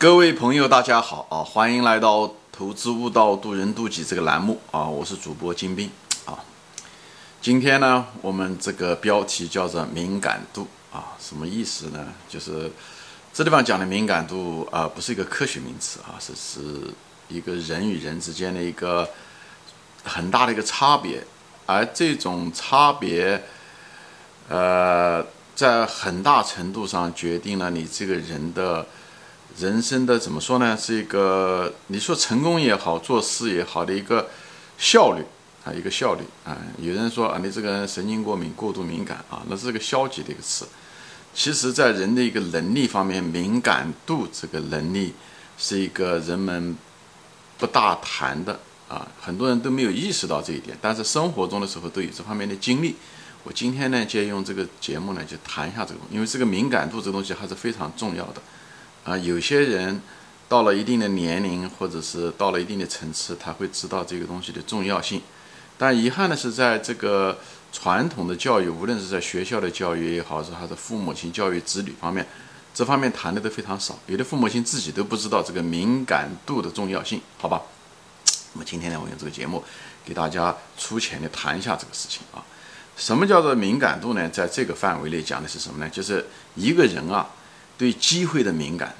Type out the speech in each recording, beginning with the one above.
各位朋友，大家好啊！欢迎来到“投资悟道，渡人渡己”这个栏目啊！我是主播金兵啊。今天呢，我们这个标题叫做“敏感度”啊，什么意思呢？就是这地方讲的敏感度啊，不是一个科学名词啊，是是一个人与人之间的一个很大的一个差别，而这种差别，呃。在很大程度上决定了你这个人的人生的怎么说呢？是一个你说成功也好，做事也好的一个效率啊，一个效率啊。有人说啊，你这个人神经过敏、过度敏感啊，那是个消极的一个词。其实，在人的一个能力方面，敏感度这个能力是一个人们不大谈的啊，很多人都没有意识到这一点，但是生活中的时候都有这方面的经历。我今天呢，借用这个节目呢，就谈一下这个，因为这个敏感度这个东西还是非常重要的，啊，有些人到了一定的年龄，或者是到了一定的层次，他会知道这个东西的重要性。但遗憾的是，在这个传统的教育，无论是在学校的教育也好，是还是父母亲教育子女方面，这方面谈的都非常少。有的父母亲自己都不知道这个敏感度的重要性，好吧？那么今天呢，我用这个节目给大家粗浅的谈一下这个事情啊。什么叫做敏感度呢？在这个范围内讲的是什么呢？就是一个人啊，对机会的敏感，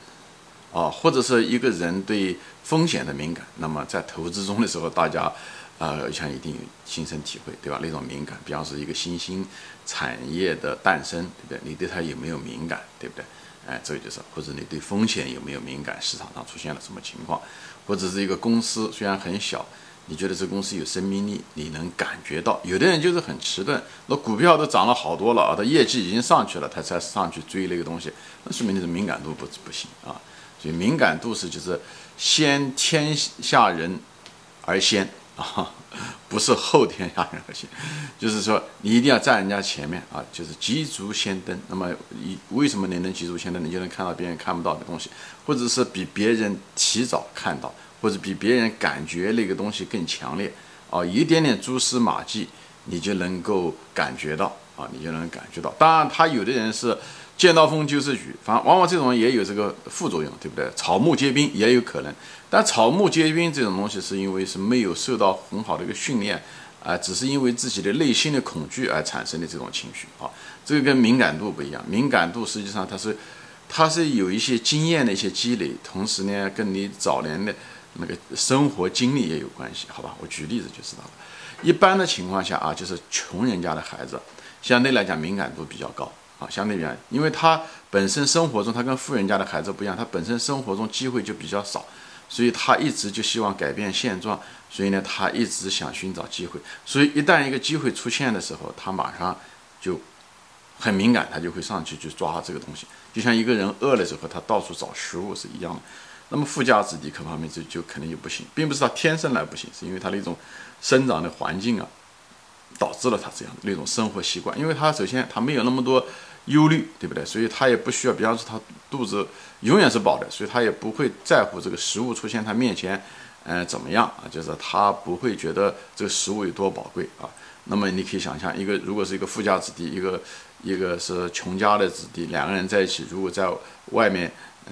啊，或者是一个人对风险的敏感。那么在投资中的时候，大家啊，我想一定有亲身体会，对吧？那种敏感，比方说一个新兴产业的诞生，对不对？你对它有没有敏感，对不对？哎，这个就是，或者你对风险有没有敏感？市场上出现了什么情况？或者是一个公司虽然很小。你觉得这公司有生命力？你能感觉到？有的人就是很迟钝，那股票都涨了好多了啊，他业绩已经上去了，他才上去追那个东西，那说明你的敏感度不不行啊。所以敏感度是就是先天下人而先啊，不是后天下人而先，就是说你一定要站人家前面啊，就是急足先登。那么你为什么你能急足先登？你就能看到别人看不到的东西，或者是比别人提早看到。或者比别人感觉那个东西更强烈啊，一点点蛛丝马迹，你就能够感觉到啊，你就能感觉到。当然，他有的人是见到风就是雨，反往往这种也有这个副作用，对不对？草木皆兵也有可能，但草木皆兵这种东西是因为是没有受到很好的一个训练啊，只是因为自己的内心的恐惧而产生的这种情绪啊。这个跟敏感度不一样，敏感度实际上它是它是有一些经验的一些积累，同时呢，跟你早年的。那个生活经历也有关系，好吧？我举例子就知道了。一般的情况下啊，就是穷人家的孩子，相对来讲敏感度比较高啊。相对比较，因为他本身生活中他跟富人家的孩子不一样，他本身生活中机会就比较少，所以他一直就希望改变现状，所以呢，他一直想寻找机会。所以一旦一个机会出现的时候，他马上就很敏感，他就会上去去抓这个东西。就像一个人饿了之后，他到处找食物是一样的。那么富家子弟各方面就就肯定就不行，并不是他天生来不行，是因为他的一种生长的环境啊，导致了他这样那种生活习惯。因为他首先他没有那么多忧虑，对不对？所以他也不需要，比方说他肚子永远是饱的，所以他也不会在乎这个食物出现他面前，嗯，怎么样啊？就是他不会觉得这个食物有多宝贵啊。那么你可以想象，一个如果是一个富家子弟，一个一个是穷家的子弟，两个人在一起，如果在外面。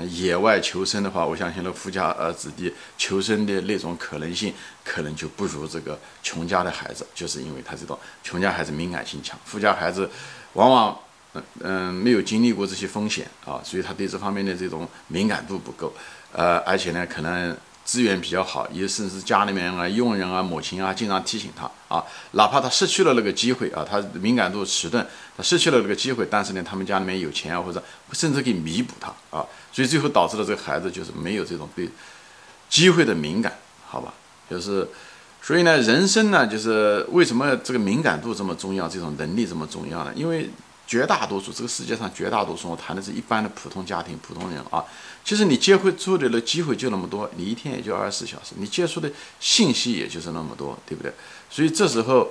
野外求生的话，我相信那富家呃子弟求生的那种可能性，可能就不如这个穷家的孩子，就是因为他知道穷家孩子敏感性强，富家孩子往往嗯嗯没有经历过这些风险啊，所以他对这方面的这种敏感度不够，呃，而且呢可能。资源比较好，也甚至家里面啊、佣人啊、母亲啊，经常提醒他啊，哪怕他失去了那个机会啊，他敏感度迟钝，他失去了那个机会，但是呢，他们家里面有钱啊，或者甚至可以弥补他啊，所以最后导致了这个孩子就是没有这种对机会的敏感，好吧？就是，所以呢，人生呢，就是为什么这个敏感度这么重要，这种能力这么重要呢？因为。绝大多数，这个世界上绝大多数，我谈的是一般的普通家庭、普通人啊。其实你接触的的机会就那么多，你一天也就二十四小时，你接触的信息也就是那么多，对不对？所以这时候，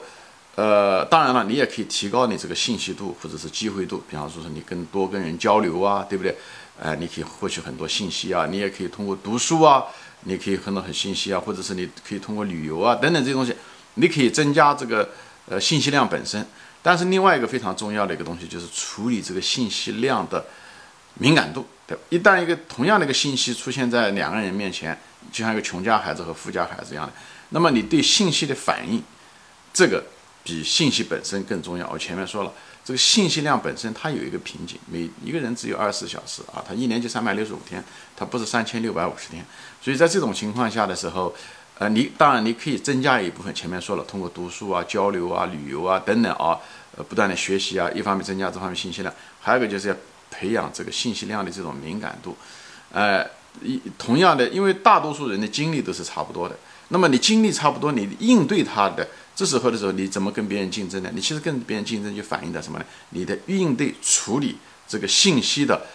呃，当然了，你也可以提高你这个信息度或者是机会度。比方说，说你跟多跟人交流啊，对不对？哎，你可以获取很多信息啊，你也可以通过读书啊，你可以很多很信息啊，或者是你可以通过旅游啊等等这些东西，你可以增加这个呃信息量本身。但是另外一个非常重要的一个东西就是处理这个信息量的敏感度，对吧？一旦一个同样的一个信息出现在两个人面前，就像一个穷家孩子和富家孩子一样的，那么你对信息的反应，这个比信息本身更重要。我前面说了，这个信息量本身它有一个瓶颈，每一个人只有二十四小时啊，他一年就三百六十五天，他不是三千六百五十天。所以在这种情况下的时候，呃，你当然你可以增加一部分，前面说了，通过读书啊、交流啊、旅游啊等等啊，呃，不断的学习啊，一方面增加这方面信息量，还有一个就是要。培养这个信息量的这种敏感度，呃，一同样的，因为大多数人的精力都是差不多的，那么你精力差不多，你应对他的这时候的时候，你怎么跟别人竞争呢？你其实跟别人竞争就反映的什么呢？你的应对处理这个信息的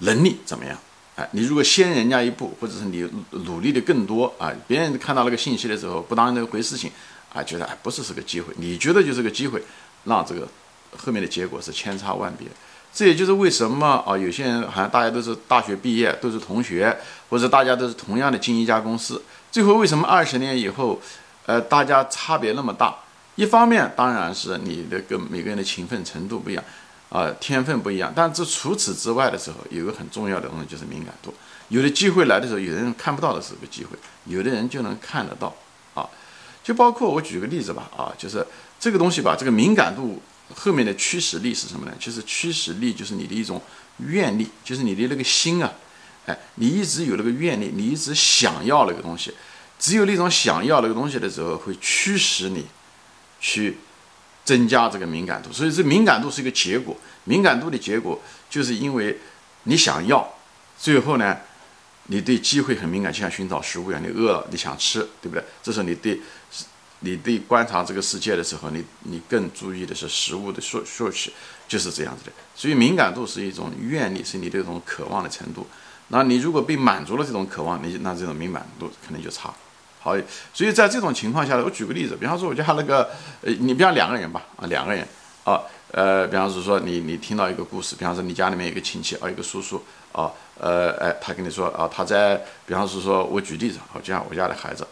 能力怎么样？哎，你如果先人家一步，或者是你努力的更多啊，别人看到那个信息的时候不当那回事情啊，觉得哎不是是个机会，你觉得就是个机会，让这个后面的结果是千差万别。这也就是为什么啊，有些人好像大家都是大学毕业，都是同学，或者大家都是同样的进一家公司，最后为什么二十年以后，呃，大家差别那么大？一方面当然是你的跟每个人的勤奋程度不一样，啊，天分不一样。但这除此之外的时候，有个很重要的东西就是敏感度。有的机会来的时候，有的人看不到的是个机会，有的人就能看得到啊。就包括我举个例子吧，啊，就是这个东西吧，这个敏感度。后面的驱使力是什么呢？就是驱使力，就是你的一种愿力，就是你的那个心啊，哎，你一直有那个愿力，你一直想要那个东西，只有那种想要那个东西的时候，会驱使你去增加这个敏感度。所以，这敏感度是一个结果，敏感度的结果就是因为你想要，最后呢，你对机会很敏感，就像寻找食物一样，你饿了，你想吃，对不对？这时候你对。你对观察这个世界的时候，你你更注意的是食物的摄摄取，就是这样子的。所以敏感度是一种愿力，是你这种渴望的程度。那你如果被满足了这种渴望，你那这种敏感度可能就差。好，所以在这种情况下，我举个例子，比方说我家那个，呃，你比方两个人吧，啊，两个人，啊，呃，比方是说你你听到一个故事，比方说你家里面有个亲戚，啊，一个叔叔，啊，呃，哎，他跟你说，啊，他在，比方说说我举例子，好，就像我家的孩子，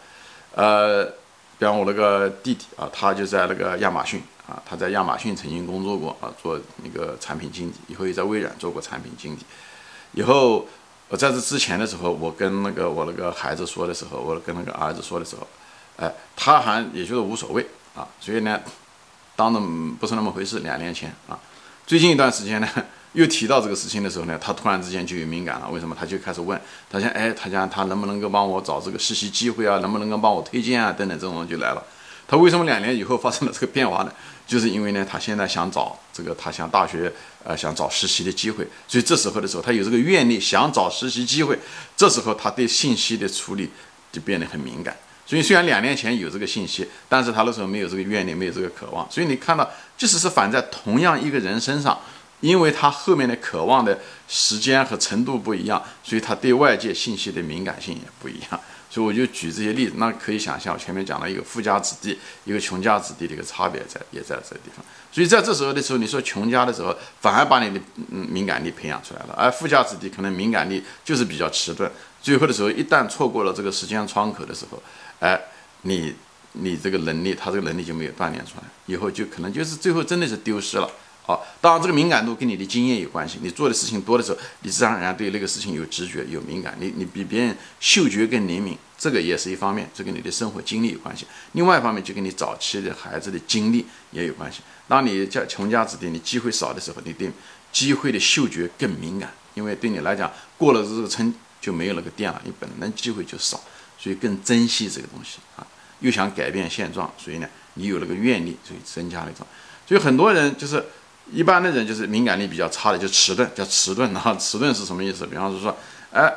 呃。比方我那个弟弟啊，他就在那个亚马逊啊，他在亚马逊曾经工作过啊，做那个产品经理，以后也在微软做过产品经理。以后我在这之前的时候，我跟那个我那个孩子说的时候，我跟那个儿子说的时候，哎，他还也觉得无所谓啊，所以呢，当的不是那么回事。两年前啊，最近一段时间呢。又提到这个事情的时候呢，他突然之间就有敏感了。为什么？他就开始问，他想，哎，他讲他能不能够帮我找这个实习机会啊？能不能够帮我推荐啊？等等，这种就来了。他为什么两年以后发生了这个变化呢？就是因为呢，他现在想找这个，他想大学呃想找实习的机会，所以这时候的时候，他有这个愿力想找实习机会，这时候他对信息的处理就变得很敏感。所以虽然两年前有这个信息，但是他那时候没有这个愿力，没有这个渴望。所以你看到，即使是反在同样一个人身上。因为他后面的渴望的时间和程度不一样，所以他对外界信息的敏感性也不一样。所以我就举这些例子，那可以想象，我前面讲了一个富家子弟，一个穷家子弟的一个差别在，也在这个地方。所以在这时候的时候，你说穷家的时候，反而把你的嗯敏感力培养出来了，而富家子弟可能敏感力就是比较迟钝。最后的时候，一旦错过了这个时间窗口的时候，哎，你你这个能力，他这个能力就没有锻炼出来，以后就可能就是最后真的是丢失了。好，当然这个敏感度跟你的经验有关系。你做的事情多的时候，你自然而然对那个事情有直觉、有敏感。你你比别人嗅觉更灵敏，这个也是一方面，这跟你的生活经历有关系。另外一方面，就跟你早期的孩子的经历也有关系。当你家穷家子弟，你机会少的时候，你对机会的嗅觉更敏感，因为对你来讲，过了这个村就没有那个店了，你本来机会就少，所以更珍惜这个东西啊。又想改变现状，所以呢，你有那个愿力，所以增加了一种。所以很多人就是。一般的人就是敏感力比较差的，就迟钝，叫迟钝。然后迟钝是什么意思？比方说说，哎，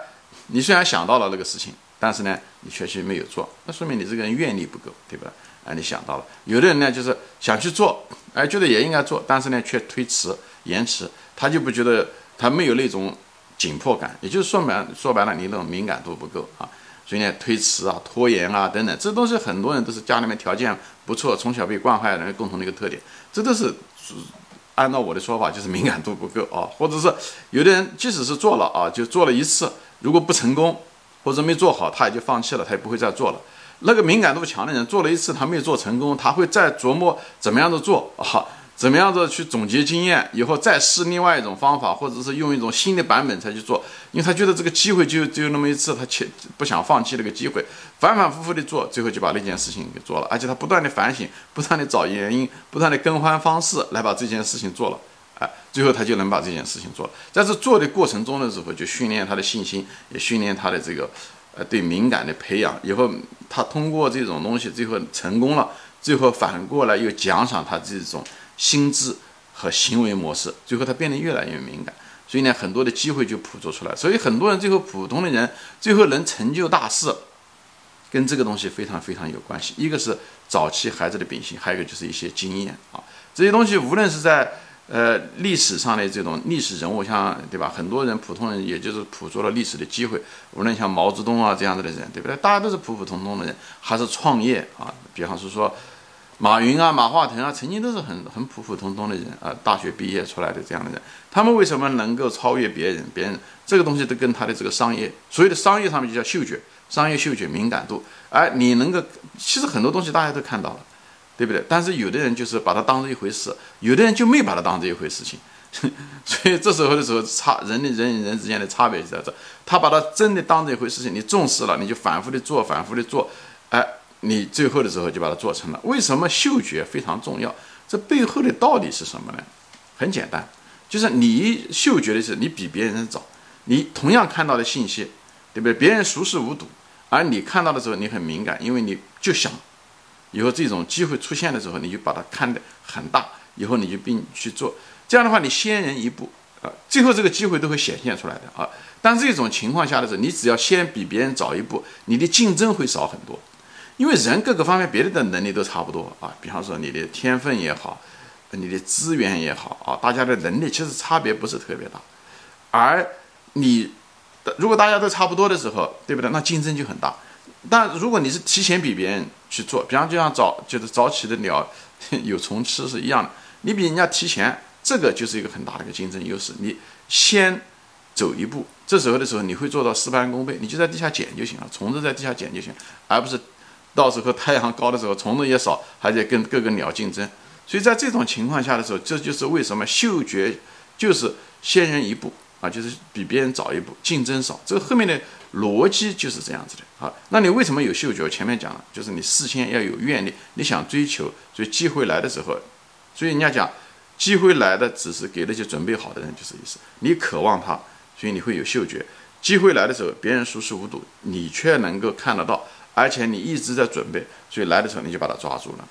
你虽然想到了那个事情，但是呢，你确实没有做，那说明你这个人愿力不够，对吧？哎，你想到了。有的人呢，就是想去做，哎，觉得也应该做，但是呢，却推迟、延迟，他就不觉得他没有那种紧迫感，也就是说白说白了，你那种敏感度不够啊，所以呢，推迟啊、拖延啊等等，这都是很多人都是家里面条件不错，从小被惯坏的人共同的一个特点，这都是。按照我的说法，就是敏感度不够啊，或者是有的人即使是做了啊，就做了一次，如果不成功或者没做好，他也就放弃了，他也不会再做了。那个敏感度强的人做了一次，他没有做成功，他会再琢磨怎么样的做啊，怎么样子去总结经验，以后再试另外一种方法，或者是用一种新的版本才去做，因为他觉得这个机会就只有那么一次，他切不想放弃这个机会，反反复复的做，最后就把那件事情给做了，而且他不断的反省，不断的找原因，不断的更换方式来把这件事情做了，哎，最后他就能把这件事情做了。在这做的过程中的时候，就训练他的信心，也训练他的这个呃对敏感的培养，以后他通过这种东西，最后成功了，最后反过来又奖赏他这种。心智和行为模式，最后他变得越来越敏感，所以呢，很多的机会就捕捉出来。所以很多人最后普通的人最后能成就大事，跟这个东西非常非常有关系。一个是早期孩子的秉性，还有一个就是一些经验啊。这些东西无论是在呃历史上的这种历史人物，像对吧？很多人普通人也就是捕捉了历史的机会。无论像毛泽东啊这样子的人，对不对？大家都是普普通通的人，还是创业啊？比方是说。马云啊，马化腾啊，曾经都是很很普普通通的人啊，大学毕业出来的这样的人，他们为什么能够超越别人？别人这个东西都跟他的这个商业，所有的商业上面就叫嗅觉，商业嗅觉敏感度。哎，你能够，其实很多东西大家都看到了，对不对？但是有的人就是把它当做一回事，有的人就没把它当做一回事情。所以这时候的时候，差人的人与人之间的差别就在这，他把它真的当做一回事情，你重视了，你就反复的做，反复的做，哎。你最后的时候就把它做成了。为什么嗅觉非常重要？这背后的道理是什么呢？很简单，就是你嗅觉的是你比别人早，你同样看到的信息，对不对？别人熟视无睹，而你看到的时候你很敏感，因为你就想以后这种机会出现的时候，你就把它看得很大，以后你就并去做。这样的话，你先人一步啊，最后这个机会都会显现出来的啊。但这种情况下的时候，你只要先比别人早一步，你的竞争会少很多。因为人各个方面别的的能力都差不多啊，比方说你的天分也好，你的资源也好啊，大家的能力其实差别不是特别大。而你如果大家都差不多的时候，对不对？那竞争就很大。但如果你是提前比别人去做，比方就像早就是早起的鸟 有虫吃是一样的，你比人家提前，这个就是一个很大的一个竞争优势。你先走一步，这时候的时候你会做到事半功倍，你就在地下捡就行了，虫子在地下捡就行，而不是。到时候太阳高的时候，虫子也少，还得跟各个鸟竞争。所以在这种情况下的时候，这就是为什么嗅觉就是先人一步啊，就是比别人早一步，竞争少。这个后面的逻辑就是这样子的啊。那你为什么有嗅觉？前面讲了，就是你事先要有愿力，你想追求，所以机会来的时候，所以人家讲，机会来的只是给那些准备好的人，就是意思。你渴望它，所以你会有嗅觉。机会来的时候，别人熟视无睹，你却能够看得到。而且你一直在准备，所以来的时候你就把它抓住了。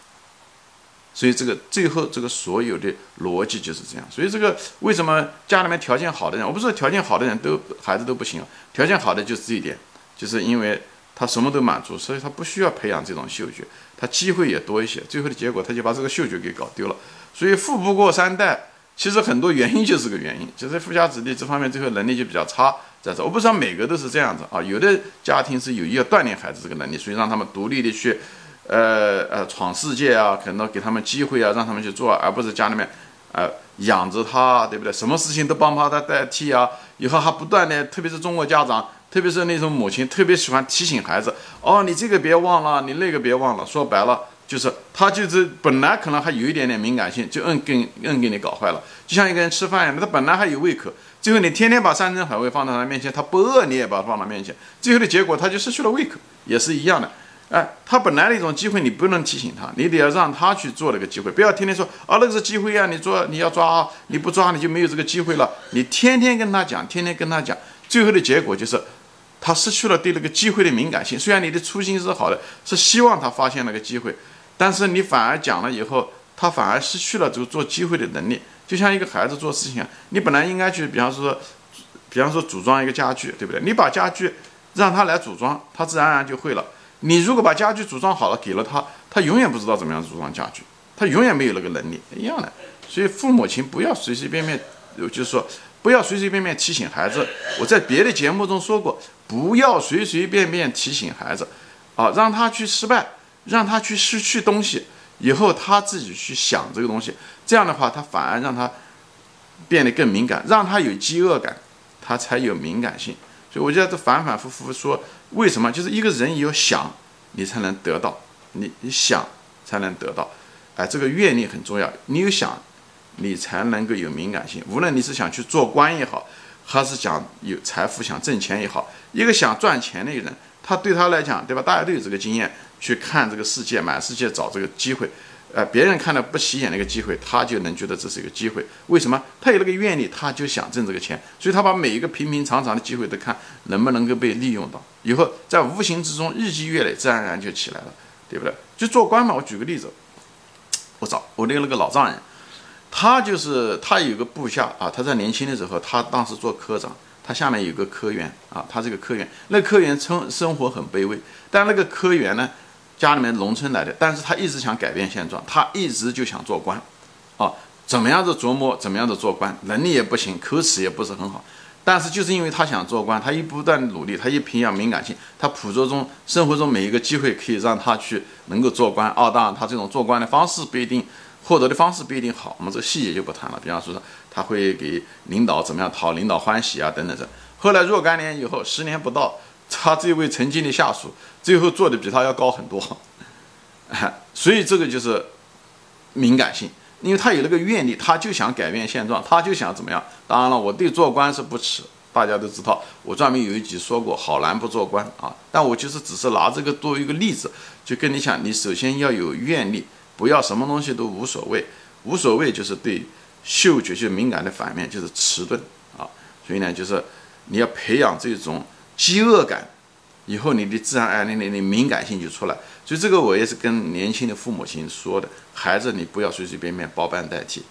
所以这个最后这个所有的逻辑就是这样。所以这个为什么家里面条件好的人，我不是说条件好的人都孩子都不行，条件好的就是这一点，就是因为他什么都满足，所以他不需要培养这种嗅觉，他机会也多一些。最后的结果他就把这个嗅觉给搞丢了。所以富不过三代，其实很多原因就是个原因，就是富家子弟这方面最后能力就比较差。在这，我不知道每个都是这样子啊。有的家庭是有意要锻炼孩子这个能力，所以让他们独立的去，呃呃闯世界啊，可能给他们机会啊，让他们去做，而不是家里面，呃养着他，对不对？什么事情都帮帮他代替啊。以后还不断的，特别是中国家长，特别是那种母亲，特别喜欢提醒孩子，哦，你这个别忘了，你那个别忘了。说白了，就是他就是本来可能还有一点点敏感性，就硬给硬给你搞坏了。就像一个人吃饭一样，他本来还有胃口。最后你天天把山珍海味放到他面前，他不饿你也把它放到面前，最后的结果他就失去了胃口，也是一样的。哎，他本来的一种机会你不能提醒他，你得要让他去做那个机会，不要天天说啊那个是机会啊，你做你要抓，你不抓你就没有这个机会了。你天天跟他讲，天天跟他讲，最后的结果就是他失去了对那个机会的敏感性。虽然你的初心是好的，是希望他发现那个机会，但是你反而讲了以后，他反而失去了这个做机会的能力。就像一个孩子做事情，你本来应该去，比方说，比方说组装一个家具，对不对？你把家具让他来组装，他自然而然就会了。你如果把家具组装好了，给了他，他永远不知道怎么样组装家具，他永远没有那个能力，一样的。所以父母亲不要随随便便，就是说不要随随便便提醒孩子。我在别的节目中说过，不要随随便便提醒孩子，啊，让他去失败，让他去失去东西。以后他自己去想这个东西，这样的话，他反而让他变得更敏感，让他有饥饿感，他才有敏感性。所以我觉得这反反复复说，为什么？就是一个人有想，你才能得到，你你想才能得到。哎，这个愿力很重要。你有想，你才能够有敏感性。无论你是想去做官也好，还是想有财富、想挣钱也好，一个想赚钱的人，他对他来讲，对吧？大家都有这个经验，去看这个世界，满世界找这个机会。呃，别人看到不起眼的一个机会，他就能觉得这是一个机会。为什么？他有那个愿力，他就想挣这个钱，所以他把每一个平平常常的机会都看能不能够被利用到。以后在无形之中日积月累，自然而然就起来了，对不对？就做官嘛。我举个例子，我找我那个那个老丈人，他就是他有个部下啊，他在年轻的时候，他当时做科长，他下面有个科员啊，他这个科员，那科员生生活很卑微，但那个科员呢？家里面农村来的，但是他一直想改变现状，他一直就想做官，啊，怎么样子琢磨，怎么样子做官，能力也不行，口齿也不是很好，但是就是因为他想做官，他一不断努力，他一培养敏感性，他捕捉中生活中每一个机会可以让他去能够做官。哦，当然他这种做官的方式不一定，获得的方式不一定好，我们这个细节就不谈了。比方说他会给领导怎么样讨领导欢喜啊等等的。后来若干年以后，十年不到。他这位曾经的下属，最后做的比他要高很多，所以这个就是敏感性，因为他有那个愿力，他就想改变现状，他就想怎么样。当然了，我对做官是不耻，大家都知道，我专门有一集说过，好男不做官啊。但我就是只是拿这个作为一个例子，就跟你讲，你首先要有愿力，不要什么东西都无所谓，无所谓就是对嗅觉就敏感的反面就是迟钝啊。所以呢，就是你要培养这种。饥饿感，以后你的自然而然的敏感性就出来。所以这个我也是跟年轻的父母亲说的：孩子，你不要随随便便包办代替，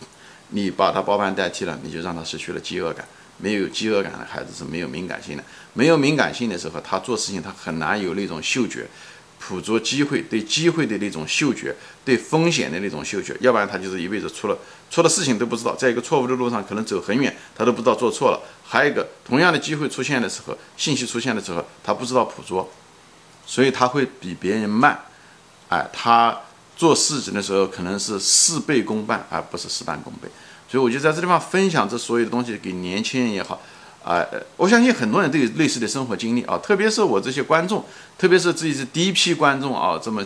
你把他包办代替了，你就让他失去了饥饿感。没有饥饿感的孩子是没有敏感性的，没有敏感性的时候，他做事情他很难有那种嗅觉。捕捉机会，对机会的那种嗅觉，对风险的那种嗅觉，要不然他就是一辈子出了出了事情都不知道，在一个错误的路上可能走很远，他都不知道做错了。还有一个，同样的机会出现的时候，信息出现的时候，他不知道捕捉，所以他会比别人慢。哎，他做事情的时候可能是事倍功半，而不是事半功倍。所以我就在这地方分享这所有的东西给年轻人也好。啊，我相信很多人都有类似的生活经历啊，特别是我这些观众，特别是自己是第一批观众啊，这么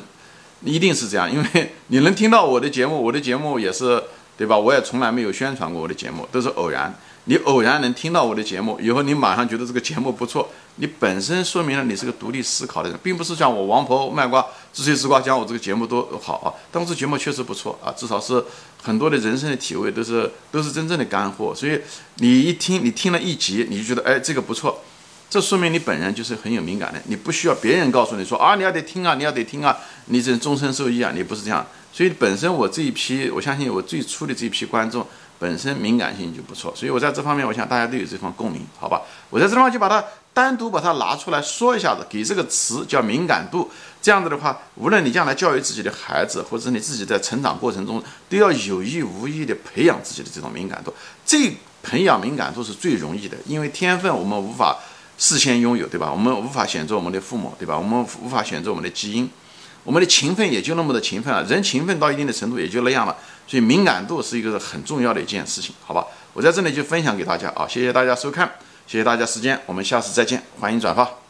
一定是这样，因为 你能听到我的节目，我的节目也是对吧？我也从来没有宣传过我的节目，都是偶然。你偶然能听到我的节目，以后你马上觉得这个节目不错，你本身说明了你是个独立思考的人，并不是像我王婆卖瓜自吹自夸讲我这个节目多好啊。但我这节目确实不错啊，至少是很多的人生的体会都是都是真正的干货。所以你一听，你听了一集，你就觉得哎这个不错，这说明你本人就是很有敏感的，你不需要别人告诉你说啊你要得听啊你要得听啊，你这终身受益啊，你不是这样。所以本身我这一批，我相信我最初的这一批观众。本身敏感性就不错，所以我在这方面，我想大家都有这方共鸣，好吧？我在这地方就把它单独把它拿出来说一下子，给这个词叫敏感度。这样子的话，无论你将来教育自己的孩子，或者你自己在成长过程中，都要有意无意的培养自己的这种敏感度。这培养敏感度是最容易的，因为天分我们无法事先拥有，对吧？我们无法选择我们的父母，对吧？我们无法选择我们的基因。我们的勤奋也就那么的勤奋啊，人勤奋到一定的程度也就那样了，所以敏感度是一个很重要的一件事情，好吧？我在这里就分享给大家啊，谢谢大家收看，谢谢大家时间，我们下次再见，欢迎转发。